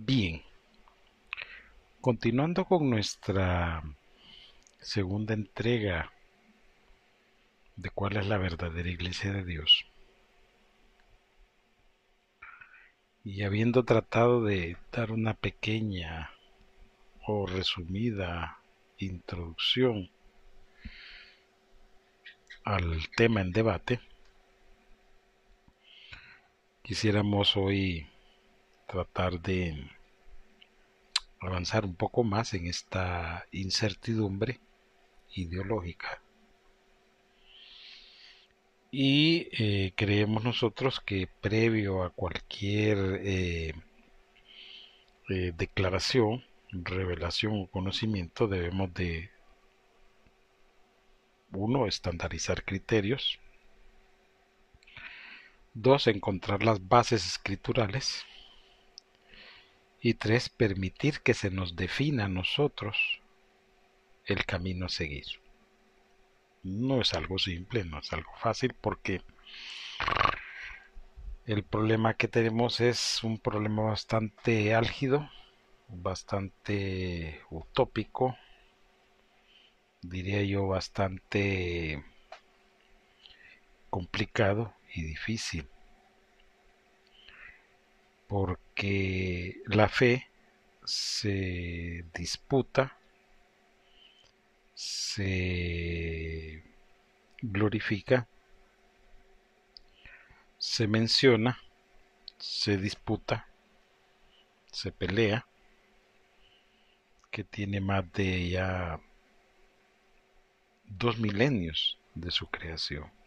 Bien, continuando con nuestra segunda entrega de cuál es la verdadera iglesia de Dios. Y habiendo tratado de dar una pequeña o resumida introducción al tema en debate, quisiéramos hoy tratar de avanzar un poco más en esta incertidumbre ideológica. Y eh, creemos nosotros que previo a cualquier eh, eh, declaración, revelación o conocimiento debemos de uno estandarizar criterios. Dos encontrar las bases escriturales y tres permitir que se nos defina a nosotros el camino a seguir no es algo simple, no es algo fácil porque el problema que tenemos es un problema bastante álgido, bastante utópico, diría yo bastante complicado y difícil. Porque la fe se disputa se glorifica, se menciona, se disputa, se pelea, que tiene más de ya dos milenios de su creación.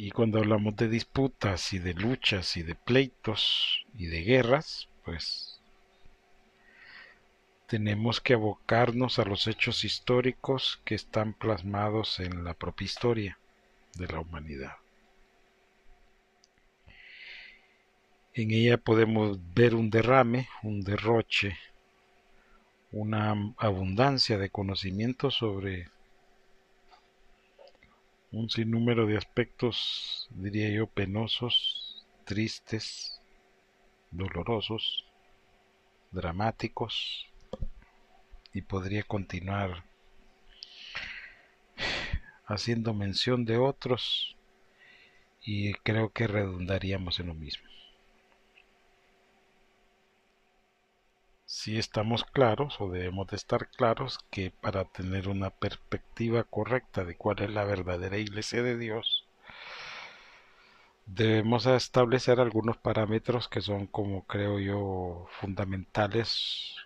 Y cuando hablamos de disputas y de luchas y de pleitos y de guerras, pues tenemos que abocarnos a los hechos históricos que están plasmados en la propia historia de la humanidad. En ella podemos ver un derrame, un derroche, una abundancia de conocimiento sobre un sinnúmero de aspectos, diría yo, penosos, tristes, dolorosos, dramáticos, y podría continuar haciendo mención de otros y creo que redundaríamos en lo mismo. Si estamos claros o debemos de estar claros que para tener una perspectiva correcta de cuál es la verdadera iglesia de Dios, debemos establecer algunos parámetros que son como creo yo fundamentales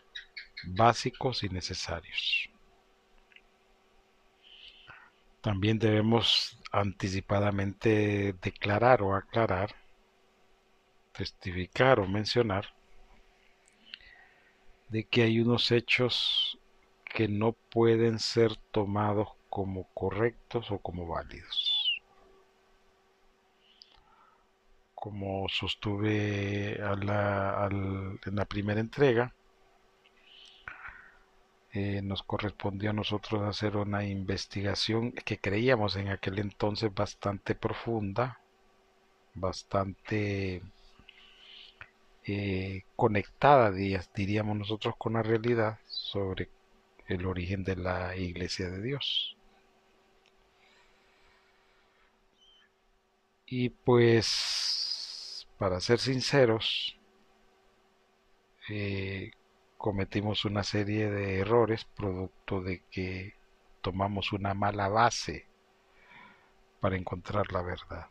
básicos y necesarios. También debemos anticipadamente declarar o aclarar, testificar o mencionar de que hay unos hechos que no pueden ser tomados como correctos o como válidos. Como sostuve en la primera entrega, eh, nos correspondió a nosotros hacer una investigación que creíamos en aquel entonces bastante profunda, bastante eh, conectada, diríamos nosotros, con la realidad sobre el origen de la iglesia de Dios. Y pues, para ser sinceros, eh, cometimos una serie de errores producto de que tomamos una mala base para encontrar la verdad.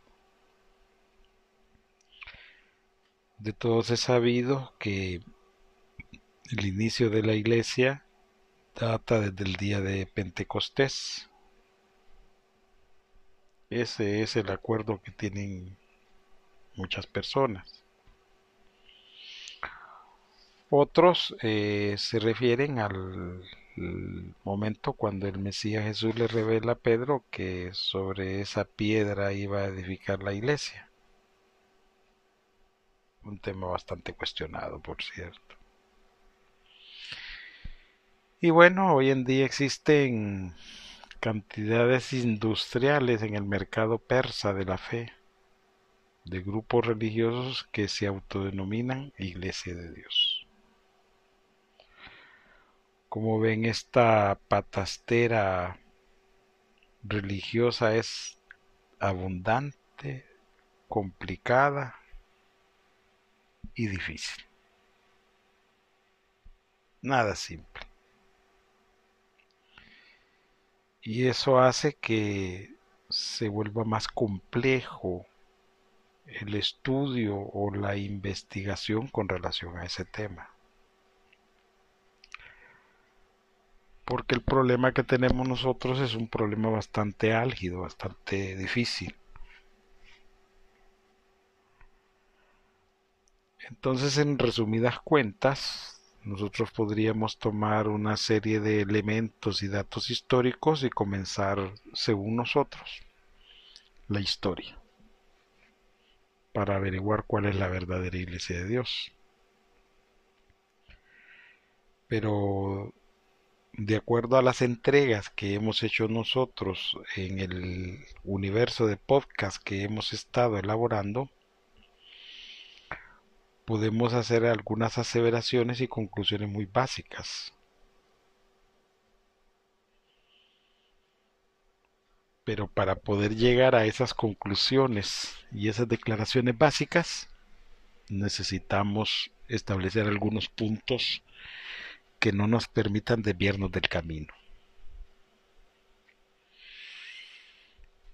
De todos he sabido que el inicio de la iglesia data desde el día de Pentecostés. Ese es el acuerdo que tienen muchas personas. Otros eh, se refieren al momento cuando el Mesías Jesús le revela a Pedro que sobre esa piedra iba a edificar la iglesia. Un tema bastante cuestionado, por cierto. Y bueno, hoy en día existen cantidades industriales en el mercado persa de la fe de grupos religiosos que se autodenominan Iglesia de Dios. Como ven, esta patastera religiosa es abundante, complicada y difícil. Nada simple. Y eso hace que se vuelva más complejo el estudio o la investigación con relación a ese tema. Porque el problema que tenemos nosotros es un problema bastante álgido, bastante difícil. Entonces, en resumidas cuentas, nosotros podríamos tomar una serie de elementos y datos históricos y comenzar, según nosotros, la historia para averiguar cuál es la verdadera iglesia de Dios. Pero de acuerdo a las entregas que hemos hecho nosotros en el universo de podcast que hemos estado elaborando, podemos hacer algunas aseveraciones y conclusiones muy básicas. Pero para poder llegar a esas conclusiones y esas declaraciones básicas, necesitamos establecer algunos puntos que no nos permitan desviarnos del camino.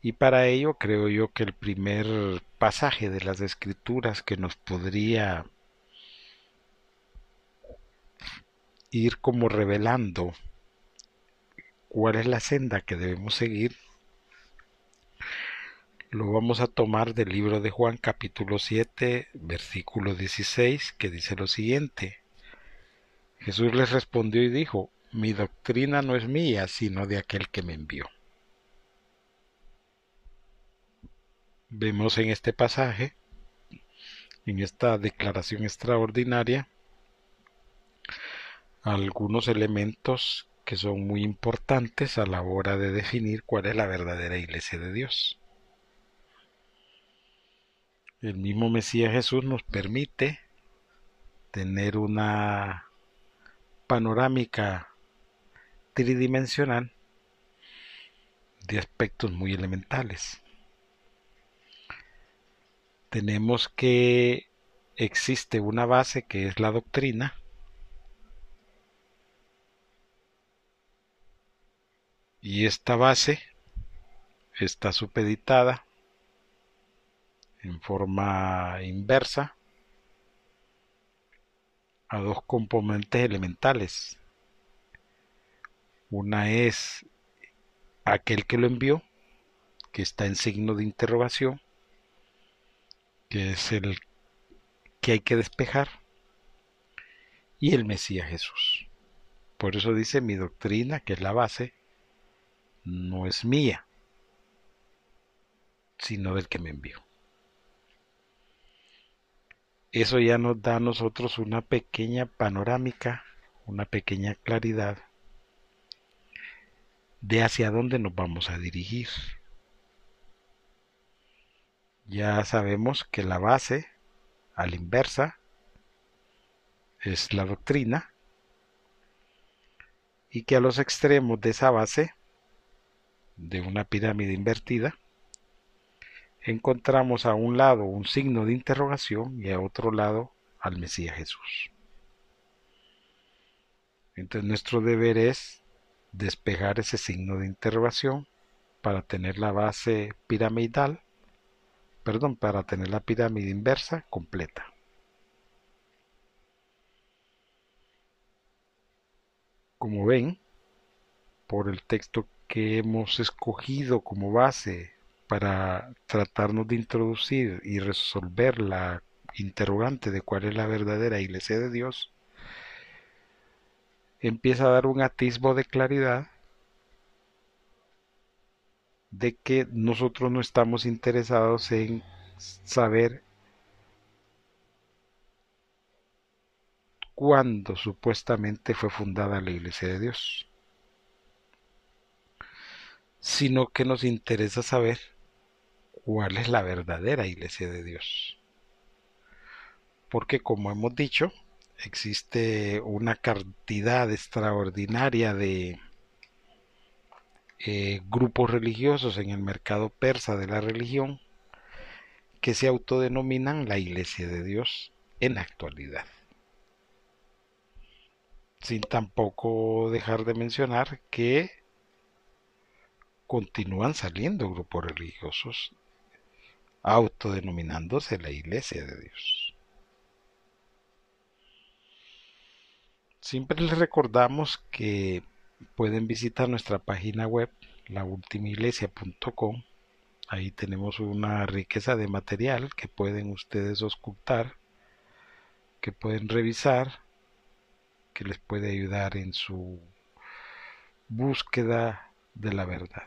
Y para ello creo yo que el primer pasaje de las escrituras que nos podría ir como revelando cuál es la senda que debemos seguir, lo vamos a tomar del libro de Juan capítulo 7 versículo 16 que dice lo siguiente. Jesús les respondió y dijo, mi doctrina no es mía, sino de aquel que me envió. Vemos en este pasaje, en esta declaración extraordinaria, algunos elementos que son muy importantes a la hora de definir cuál es la verdadera iglesia de Dios. El mismo Mesías Jesús nos permite tener una panorámica tridimensional de aspectos muy elementales tenemos que existe una base que es la doctrina y esta base está supeditada en forma inversa a dos componentes elementales. Una es aquel que lo envió, que está en signo de interrogación, que es el que hay que despejar, y el Mesías Jesús. Por eso dice mi doctrina, que es la base, no es mía, sino del que me envió. Eso ya nos da a nosotros una pequeña panorámica, una pequeña claridad de hacia dónde nos vamos a dirigir. Ya sabemos que la base, a la inversa, es la doctrina y que a los extremos de esa base, de una pirámide invertida, encontramos a un lado un signo de interrogación y a otro lado al Mesías Jesús. Entonces nuestro deber es despejar ese signo de interrogación para tener la base piramidal perdón, para tener la pirámide inversa completa. Como ven, por el texto que hemos escogido como base para tratarnos de introducir y resolver la interrogante de cuál es la verdadera iglesia de Dios, empieza a dar un atisbo de claridad de que nosotros no estamos interesados en saber cuándo supuestamente fue fundada la Iglesia de Dios, sino que nos interesa saber cuál es la verdadera iglesia de Dios. Porque como hemos dicho, existe una cantidad extraordinaria de eh, grupos religiosos en el mercado persa de la religión que se autodenominan la Iglesia de Dios en la actualidad. Sin tampoco dejar de mencionar que continúan saliendo grupos religiosos autodenominándose la Iglesia de Dios. Siempre les recordamos que pueden visitar nuestra página web laultimaiglesia.com. Ahí tenemos una riqueza de material que pueden ustedes ocultar, que pueden revisar, que les puede ayudar en su búsqueda de la verdad.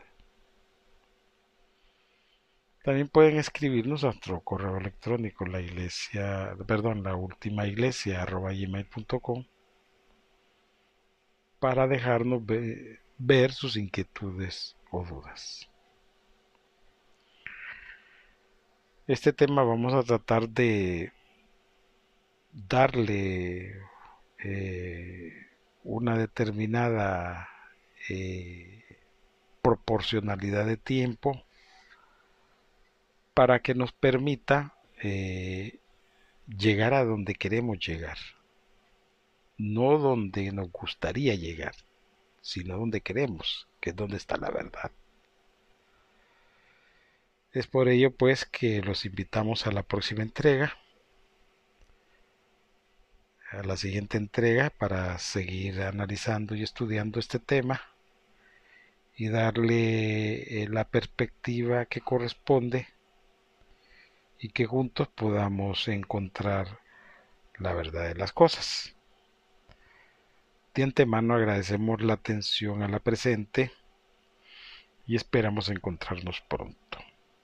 También pueden escribirnos a nuestro correo electrónico, la iglesia, perdón, la última iglesia gmail.com para dejarnos ver sus inquietudes o dudas. Este tema vamos a tratar de darle eh, una determinada eh, proporcionalidad de tiempo para que nos permita eh, llegar a donde queremos llegar no donde nos gustaría llegar, sino donde queremos, que es donde está la verdad. Es por ello pues que los invitamos a la próxima entrega, a la siguiente entrega para seguir analizando y estudiando este tema y darle eh, la perspectiva que corresponde y que juntos podamos encontrar la verdad de las cosas. De antemano agradecemos la atención a la presente y esperamos encontrarnos pronto.